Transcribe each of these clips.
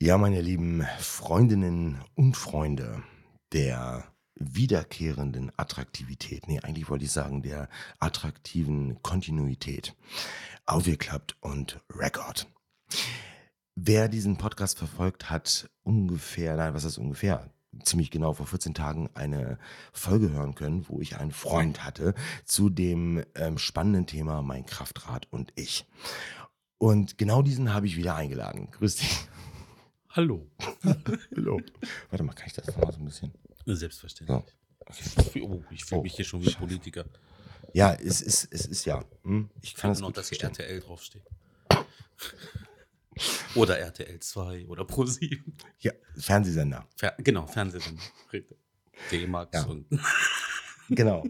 Ja, meine lieben Freundinnen und Freunde der wiederkehrenden Attraktivität, nee, eigentlich wollte ich sagen, der attraktiven Kontinuität. Aufgeklappt und Record. Wer diesen Podcast verfolgt, hat ungefähr, nein, was ist ungefähr? Ziemlich genau vor 14 Tagen eine Folge hören können, wo ich einen Freund hatte zu dem ähm, spannenden Thema Mein Kraftrad und ich. Und genau diesen habe ich wieder eingeladen. Grüß dich. Hallo. Hallo. Warte mal, kann ich das noch mal so ein bisschen? Selbstverständlich. So, okay. Oh, ich fühle mich hier schon wie Politiker. Ja, es ist, es ist ja. Hm? Ich kann Kann es noch, dass hier. RTL draufsteht. Oder RTL 2 oder Pro7. Ja, Fernsehsender. Fer genau, Fernsehsender. D-Max Ja. und. Genau.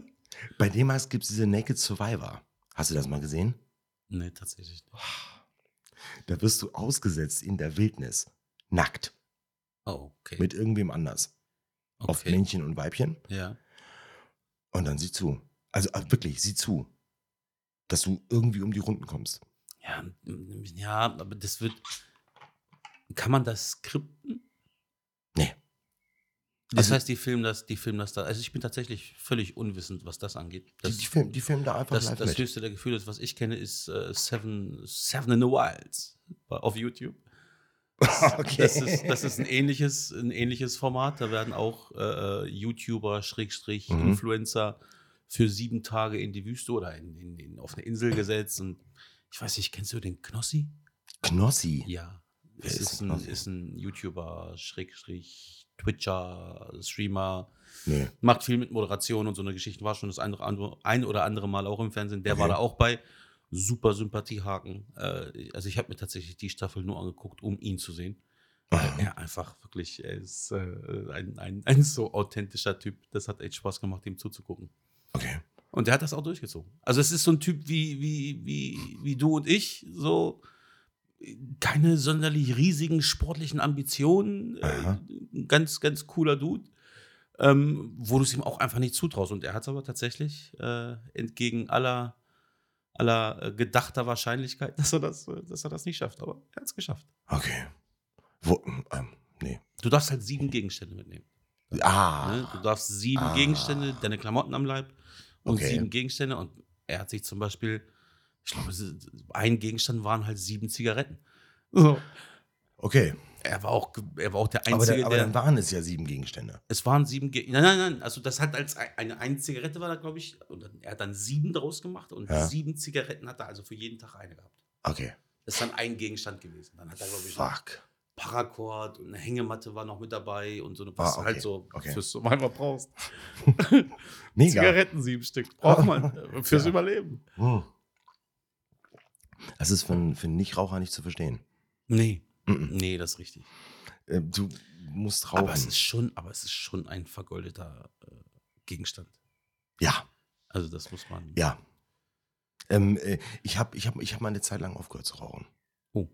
Bei dem gibt es diese Naked Survivor. Hast du das mal gesehen? nee, tatsächlich nicht. Da wirst du ausgesetzt in der Wildnis. Nackt. Oh, okay. Mit irgendwem anders. Oft okay. Männchen und Weibchen. Ja. Und dann sieh zu. Also äh, wirklich, sieh zu. Dass du irgendwie um die Runden kommst. Ja, ja, aber das wird. Kann man das skripten? Nee. Das Also- heißt, die filmen das, die filmen das da. Also ich bin tatsächlich völlig unwissend, was das angeht. Die, Das, die, filmen, die filmen da einfach das, live das höchste der Gefühle, was ich kenne, ist äh, Seven, Seven in the Wilds auf YouTube. okay. Das ist, das ist ein, ähnliches, ein ähnliches Format. Da werden auch äh, YouTuber, Schrägstrich, Mhm. Influencer für sieben Tage in die Wüste oder in, in, in, auf eine Insel gesetzt. Und ich weiß nicht, kennst du den Knossi? Knossi. Ja. Es ist ist, ein, Knossi? ist ein YouTuber, Schrägstrich, Twitcher, Streamer. Nee. Macht viel mit Moderation und so eine Geschichte. War schon das ein oder andere Mal auch im Fernsehen. Der war Okay. da auch bei. Super Sympathiehaken. Äh, also ich habe mir tatsächlich die Staffel nur angeguckt, um ihn zu sehen. Weil er einfach wirklich, er ist äh, ein, ein, ein so authentischer Typ. Das hat echt Spaß gemacht, ihm zuzugucken. Okay. Und der hat das auch durchgezogen. Also es ist so ein Typ wie, wie, wie, wie du und ich, so keine sonderlich riesigen sportlichen Ambitionen. Äh, ganz, ganz cooler Dude. Ähm, wo du es ihm auch einfach nicht zutraust. Und er hat es aber tatsächlich äh, entgegen aller, aller gedachter Wahrscheinlichkeit, dass er, das, dass er das nicht schafft. Aber er hat es geschafft. Okay. Wo, ähm, nee. Du darfst halt sieben Gegenstände mitnehmen. Ah. Ne? Du darfst sieben Ah. Gegenstände, deine Klamotten am Leib und Okay. sieben Gegenstände. Und er hat sich zum Beispiel, ich glaube, ein Gegenstand waren halt sieben Zigaretten. So. Okay. Er war auch, er war auch der Aber, Einzige, da, aber der. dann waren es ja sieben Gegenstände. es waren sieben Gegenstände. Nein, nein, nein. Also, das hat als ein- eine, eine Zigarette war da, glaube ich. Und er hat dann sieben draus gemacht und Ja. sieben Zigaretten hat er also für jeden Tag eine gehabt. Okay. Das ist dann ein Gegenstand gewesen. Dann hat er, glaube ich, Fuck. Paracord und eine Hängematte war noch mit dabei und so eine, was Ah, okay. halt so Okay. fürs Survival brauchst. Mega. Zigaretten sieben Stück braucht man äh, fürs Ja. Überleben. Hm. Das ist für, einen- für einen Nichtraucher nicht zu verstehen. Nee, Mhm. nee, das ist richtig. Äh, Du musst rauchen. Aber es ist schon, aber es ist schon ein vergoldeter äh, Gegenstand. ja, Also das muss man. ja. Ähm, äh, ich habe ich hab, ich hab mal eine Zeit lang aufgehört zu rauchen. Oh.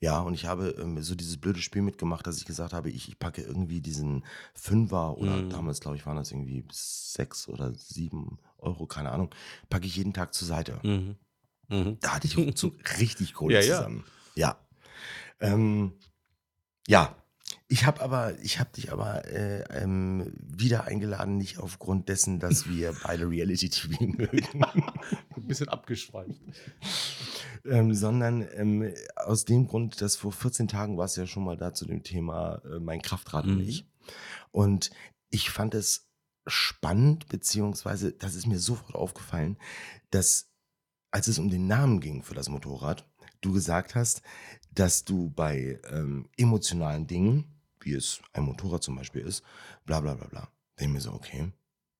Ja, und ich habe ähm, so dieses blöde Spiel mitgemacht, dass ich gesagt habe, ich, ich packe irgendwie diesen Fünfer oder Mhm. damals, glaube ich, waren das irgendwie sechs oder sieben Euro, keine Ahnung, packe ich jeden Tag zur Seite. Mhm. Mhm. Da hatte ich ruckzuck richtig Kohle Ja, ja. zusammen. Ja. Ähm, ja. Ich habe aber, ich habe dich aber äh, ähm, wieder eingeladen, nicht aufgrund dessen, dass wir beide Reality-TV mögen, Ein bisschen abgeschweift. ähm, sondern ähm, aus dem Grund, dass vor 14 Tagen war es ja schon mal da zu dem Thema äh, mein Kraftrad und Mhm. ich. Und ich fand es spannend, beziehungsweise das ist mir sofort aufgefallen, dass als es um den Namen ging für das Motorrad, du gesagt hast, dass du bei ähm, emotionalen Dingen, wie es ein Motorrad zum Beispiel ist, bla bla bla bla, denke ich mir so, okay,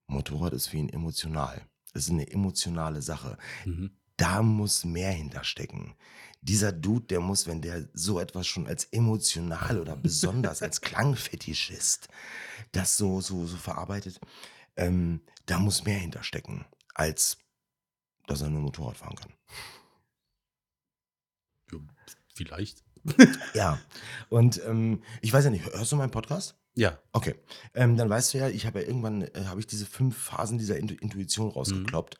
Motorrad ist wie ein emotional. Es ist eine emotionale Sache. Mhm. Da muss mehr hinterstecken. Dieser Dude, der muss, wenn der so etwas schon als emotional oder besonders als Klangfetischist das so, so, so verarbeitet, ähm, da muss mehr hinterstecken, als dass er nur Motorrad fahren kann. Vielleicht. Ja, und ähm, ich weiß ja nicht, hörst du meinen Podcast? Ja. Okay, ähm, dann weißt du ja, ich habe ja irgendwann, äh, habe ich diese fünf Phasen dieser Intu Intuition rausgekloppt.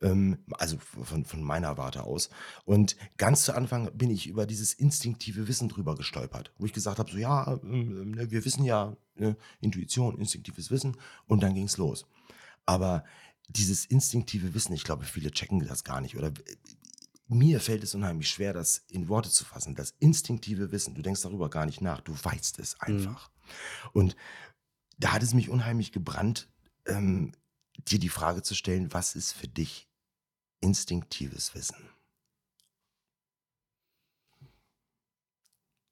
Ähm, also von, von meiner Warte aus. Und ganz zu Anfang bin ich über dieses instinktive Wissen drüber gestolpert, wo ich gesagt habe, so ja, ne, wir wissen ja, ne, Intuition, instinktives Wissen und dann ging es los. Aber dieses instinktive Wissen, ich glaube, viele checken das gar nicht. Oder äh, mir fällt es unheimlich schwer, das in Worte zu fassen. Das instinktive Wissen, du denkst darüber gar nicht nach, du weißt es Mhm. einfach. Und da hat es mich unheimlich gebrannt, ähm, dir die Frage zu stellen, was ist für dich instinktives Wissen?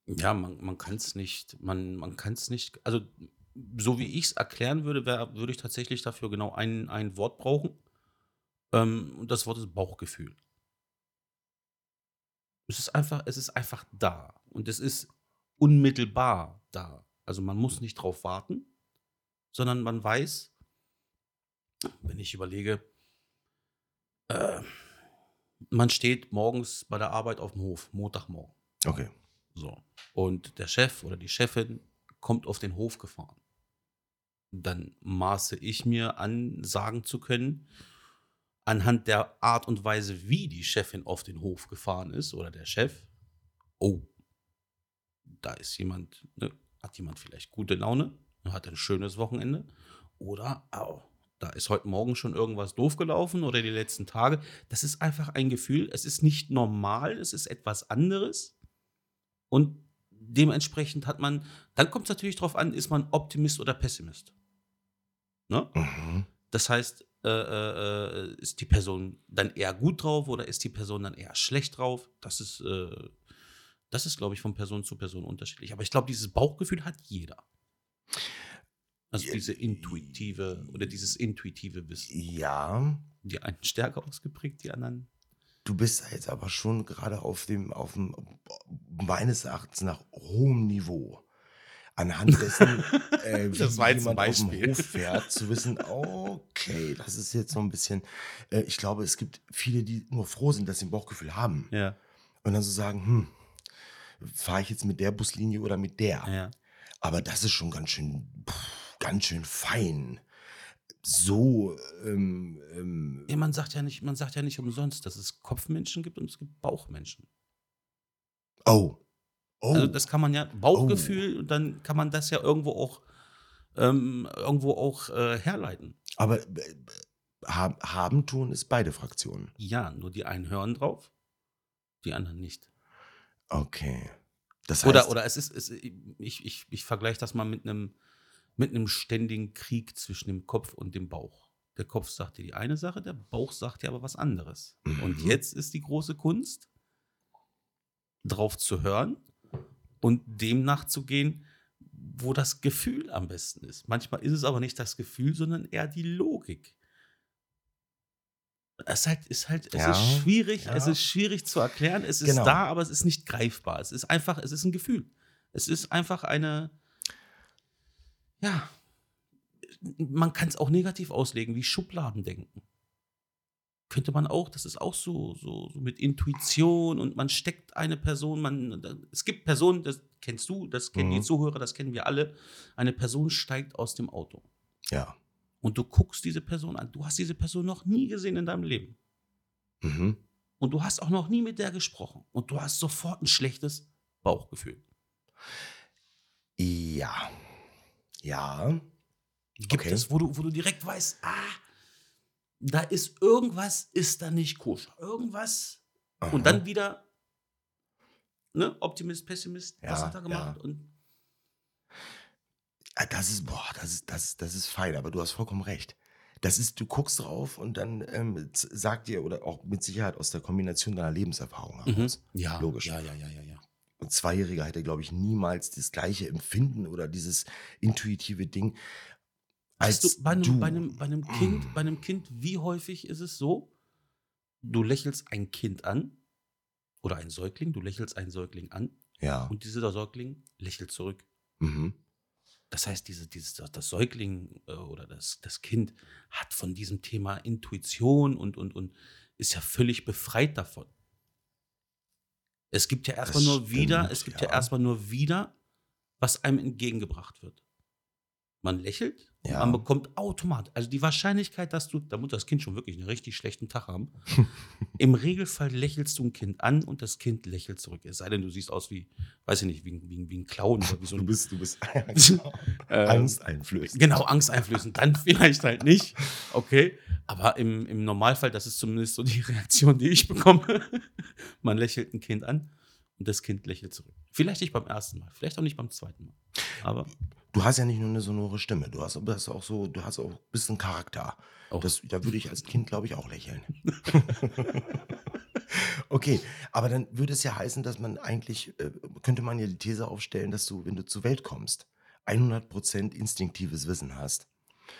Ja, man, man kann es nicht, man, man kann es nicht, also so wie ich es erklären würde, wär, würde ich tatsächlich dafür genau ein, ein Wort brauchen. Ähm, und das Wort ist Bauchgefühl. Es ist einfach, es ist einfach da. Und es ist unmittelbar da. Also man muss nicht drauf warten, sondern man weiß, wenn ich überlege, äh, man steht morgens bei der Arbeit auf dem Hof, Montagmorgen. Okay. So. Und der Chef oder die Chefin kommt auf den Hof gefahren. Dann maße ich mir an, sagen zu können, anhand der Art und Weise, wie die Chefin auf den Hof gefahren ist oder der Chef, oh, da ist jemand, ne, hat jemand vielleicht gute Laune, hat ein schönes Wochenende oder oh, da ist heute Morgen schon irgendwas doof gelaufen oder die letzten Tage. Das ist einfach ein Gefühl, es ist nicht normal, es ist etwas anderes. Und dementsprechend hat man, dann kommt es natürlich darauf an, ist man Optimist oder Pessimist. Ne? Mhm. Das heißt, äh, äh, ist die Person dann eher gut drauf oder ist die Person dann eher schlecht drauf? Das ist, äh, das ist, glaube ich, von Person zu Person unterschiedlich. Aber ich glaube, dieses Bauchgefühl hat jeder. Also diese intuitive oder dieses intuitive Wissen. Ja, Die einen stärker ausgeprägt, die anderen. du bist jetzt aber schon gerade auf dem, auf dem meines Erachtens nach hohem Niveau. Anhand dessen, äh, wie Das war jemand auf dem. Hof fährt, zu wissen, okay, das ist jetzt so ein bisschen, äh, ich glaube, es gibt viele, die nur froh sind, dass sie ein Bauchgefühl haben. Ja. Und dann so sagen, hm, fahre ich jetzt mit der Buslinie oder mit der? ja. Aber das ist schon ganz schön, pff, ganz schön fein. So, ähm, ähm, Ja, man sagt ja nicht, man sagt ja nicht umsonst, dass es Kopfmenschen gibt und es gibt Bauchmenschen. oh, oh, Also das kann man ja, Bauchgefühl, und dann kann man das ja irgendwo auch, ähm, irgendwo auch äh, herleiten. aber äh, ha- haben tun ist beide Fraktionen. Ja, nur die einen hören drauf, die anderen nicht. Okay. Das heißt, Oder, oder es ist, es, ich, ich, ich vergleiche das mal mit einem, mit einem ständigen Krieg zwischen dem Kopf und dem Bauch. Der Kopf sagt dir die eine Sache, der Bauch sagt dir aber was anderes. Und Mhm. jetzt ist die große Kunst, drauf zu hören und dem nachzugehen, wo das Gefühl am besten ist. Manchmal ist es aber nicht das Gefühl, sondern eher die Logik. Es ist halt, ist halt, es Ja, ist schwierig, ja. es ist schwierig zu erklären. Es ist Genau. da, aber es ist nicht greifbar. Es ist einfach, es ist ein Gefühl. Es ist einfach eine, ja, man kann es auch negativ auslegen, wie Schubladendenken. Könnte man auch, das ist auch so, so, so mit Intuition und man steckt eine Person, man, es gibt Personen, das kennst du, das kennen die Mhm. Zuhörer, das kennen wir alle. Eine Person steigt aus dem Auto ja. und du guckst diese Person an. Du hast diese Person noch nie gesehen in deinem Leben. Mhm. Und du hast auch noch nie mit der gesprochen. Und du hast sofort ein schlechtes Bauchgefühl. Ja. Ja. Gibt Okay. es, wo du, wo du direkt weißt, ah, da ist irgendwas, ist da nicht koscher. Irgendwas. Aha. Und dann wieder, ne, Optimist, Pessimist, was Ja, hat er gemacht? ja. Und Ah, Das ist, boah, das ist, das, das ist fein, aber du hast vollkommen recht. Das ist, du guckst drauf und dann ähm, sagt dir, oder auch mit Sicherheit aus der Kombination deiner Lebenserfahrung heraus. ja, Logisch. Ja, ja, ja, ja, ja. Ein Zweijähriger hätte, glaube ich, niemals das gleiche Empfinden oder dieses intuitive Ding. Als Weißt du, bei einem, du. Bei, einem, bei einem Kind, bei einem Kind, wie häufig ist es so, du lächelst ein Kind an oder ein Säugling, du lächelst einen Säugling an Ja. und dieser Säugling lächelt zurück. Mhm. Das heißt, diese, dieses, das Säugling äh, oder das, das Kind hat von diesem Thema Intuition und, und, und ist ja völlig befreit davon. Es gibt ja erstmal nur wieder, es gibt ja, ja. erstmal nur wieder, was einem entgegengebracht wird. Man lächelt, Ja. man bekommt automatisch, also die Wahrscheinlichkeit, dass du, da muss das Kind schon wirklich einen richtig schlechten Tag haben, im Regelfall lächelst du ein Kind an und das Kind lächelt zurück. Es sei denn, du siehst aus wie, weiß ich nicht, wie, ein- wie, wie ein Clown oder wie so Du ein bist, du bist genau. Ähm, angsteinflößend. Genau, Angst einflößen. Dann vielleicht halt nicht. Okay. Aber im, im Normalfall, das ist zumindest so die Reaktion, die ich bekomme. Man lächelt ein Kind an und das Kind lächelt zurück. Vielleicht nicht beim ersten Mal, vielleicht auch nicht beim zweiten Mal. Aber Du hast ja nicht nur eine sonore Stimme, du hast, du hast auch so, du hast auch ein bisschen Charakter. auch Das, da würde ich als Kind, glaube ich, auch lächeln. okay, aber dann würde es ja heißen, dass man eigentlich, äh, könnte man ja die These aufstellen, dass du, wenn du zur Welt kommst, 100% instinktives Wissen hast.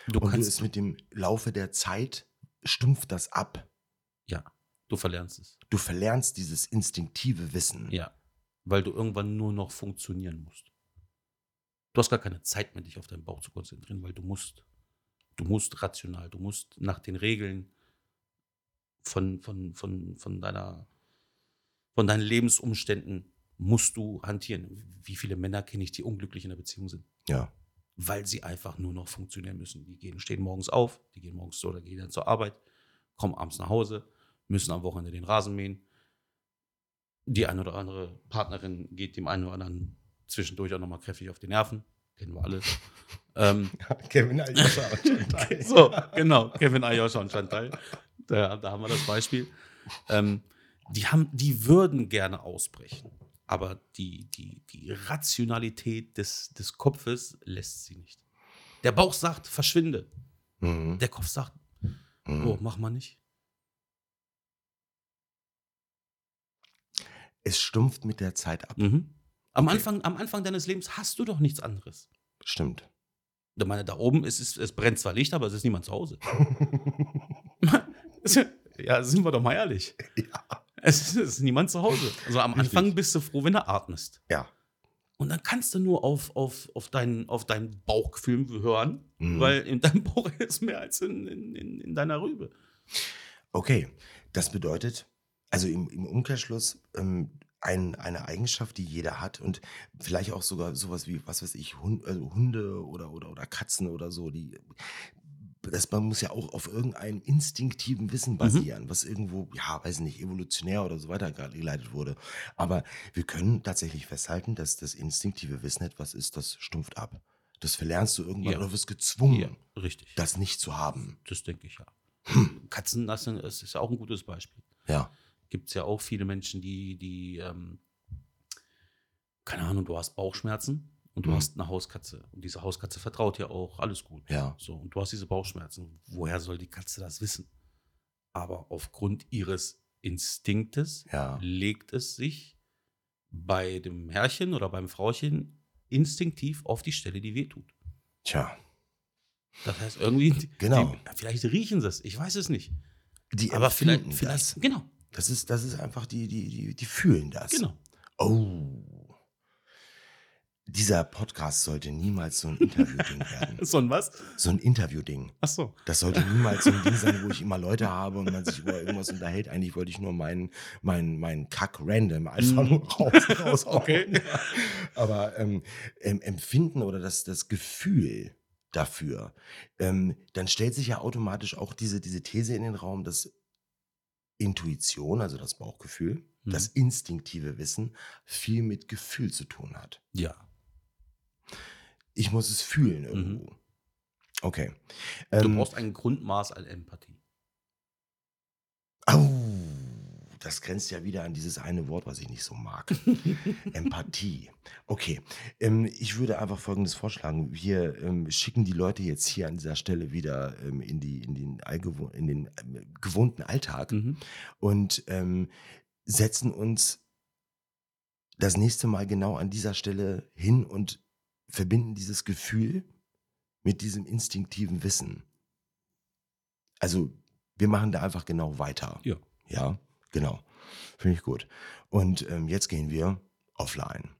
du und du kannst, es mit dem Laufe der Zeit stumpft das ab. ja, du verlernst es. Du verlernst dieses instinktive Wissen. Ja. Weil du irgendwann nur noch funktionieren musst. Du hast gar keine Zeit mehr, dich auf deinen Bauch zu konzentrieren, weil du musst. Du musst rational, du musst nach den Regeln von, von, von, von, deiner, von deinen Lebensumständen musst du hantieren. Wie viele Männer kenne ich, die unglücklich in der Beziehung sind? Ja. Weil sie einfach nur noch funktionieren müssen. Die gehen, stehen morgens auf, die gehen morgens so oder gehen dann zur Arbeit, kommen abends nach Hause, müssen am Wochenende den Rasen mähen. Die eine oder andere Partnerin geht dem einen oder anderen zwischendurch auch nochmal kräftig auf die Nerven. Kennen wir alle. ähm, Kevin Aljoscha und Chantal. so, genau. Kevin Ayosha und Chantal. Da, da haben wir das Beispiel. Ähm, die, haben, die würden gerne ausbrechen. Aber die, die, die Rationalität des, des Kopfes lässt sie nicht. Der Bauch sagt, verschwinde. Mhm. Der Kopf sagt, Mhm. oh, mach mal nicht. Es stumpft mit der Zeit ab. Mhm. Am, Okay. Anfang, am Anfang deines Lebens hast du doch nichts anderes. Stimmt. Ich meine, da oben ist es, es brennt zwar Licht, aber es ist niemand zu Hause. ja, sind wir doch mal ehrlich. ja. Es ist, es ist niemand zu Hause. Also am Richtig. Anfang bist du froh, wenn du atmest. Ja. Und dann kannst du nur auf, auf, auf, dein, auf dein Bauchgefühl hören, Mhm. weil in deinem Bauch ist mehr als in, in, in, in deiner Rübe. Okay, das bedeutet, also im, im Umkehrschluss, ähm, ein, eine Eigenschaft, die jeder hat und vielleicht auch sogar sowas wie, was weiß ich, Hund, also Hunde oder, oder, oder Katzen oder so, die, das man muss ja auch auf irgendeinem instinktiven Wissen Mhm. basieren, was irgendwo, ja, weiß nicht, evolutionär oder so weiter geleitet wurde. Aber wir können tatsächlich festhalten, dass das instinktive Wissen etwas ist, das stumpft ab. Das verlernst du irgendwann Ja. oder wirst gezwungen, Ja, richtig. das nicht zu haben. Das denke ich ja. Katzen, sind- das ist auch ein gutes Beispiel. Ja. Gibt es ja auch viele Menschen, die, die ähm, keine Ahnung, du hast Bauchschmerzen und du Mhm. hast eine Hauskatze. Und diese Hauskatze vertraut dir auch, alles gut. Ja. So, und du hast diese Bauchschmerzen. Woher soll die Katze das wissen? Aber aufgrund ihres Instinktes Ja. legt es sich bei dem Herrchen oder beim Frauchen instinktiv auf die Stelle, die wehtut. Tja. Das heißt, irgendwie, Genau. die, vielleicht riechen sie es, ich weiß es nicht. Die Aber vielleicht, vielleicht, das. genau, Das ist, das ist einfach, die, die, die, die fühlen das. genau. Oh. Dieser Podcast sollte niemals so ein Interview-Ding werden. So ein was? So ein Interview-Ding. Ach so. Das sollte niemals so ein Ding sein, wo ich immer Leute habe und man sich über irgendwas unterhält. Eigentlich wollte ich nur meinen meinen meinen Kack random einfach Mhm. nur raus, raushauen. Okay. Aber ähm, ähm, Empfinden oder das, das Gefühl dafür, ähm, dann stellt sich ja automatisch auch diese, diese These in den Raum, dass Intuition, also das Bauchgefühl, Mhm. das instinktive Wissen viel mit Gefühl zu tun hat. Ja. Ich muss es fühlen irgendwo. Okay. Du Ähm, brauchst ein Grundmaß an Empathie. Au, das grenzt ja wieder an dieses eine Wort, was ich nicht so mag. Empathie. Okay, ähm, ich würde einfach Folgendes vorschlagen. Wir ähm, schicken die Leute jetzt hier an dieser Stelle wieder ähm, in, die, in den, allgewo in den ähm, gewohnten Alltag Mhm. und ähm, setzen uns das nächste Mal genau an dieser Stelle hin und verbinden dieses Gefühl mit diesem instinktiven Wissen. Also wir machen da einfach genau weiter. Ja. Ja, genau. Finde ich gut. Und ähm, jetzt gehen wir offline.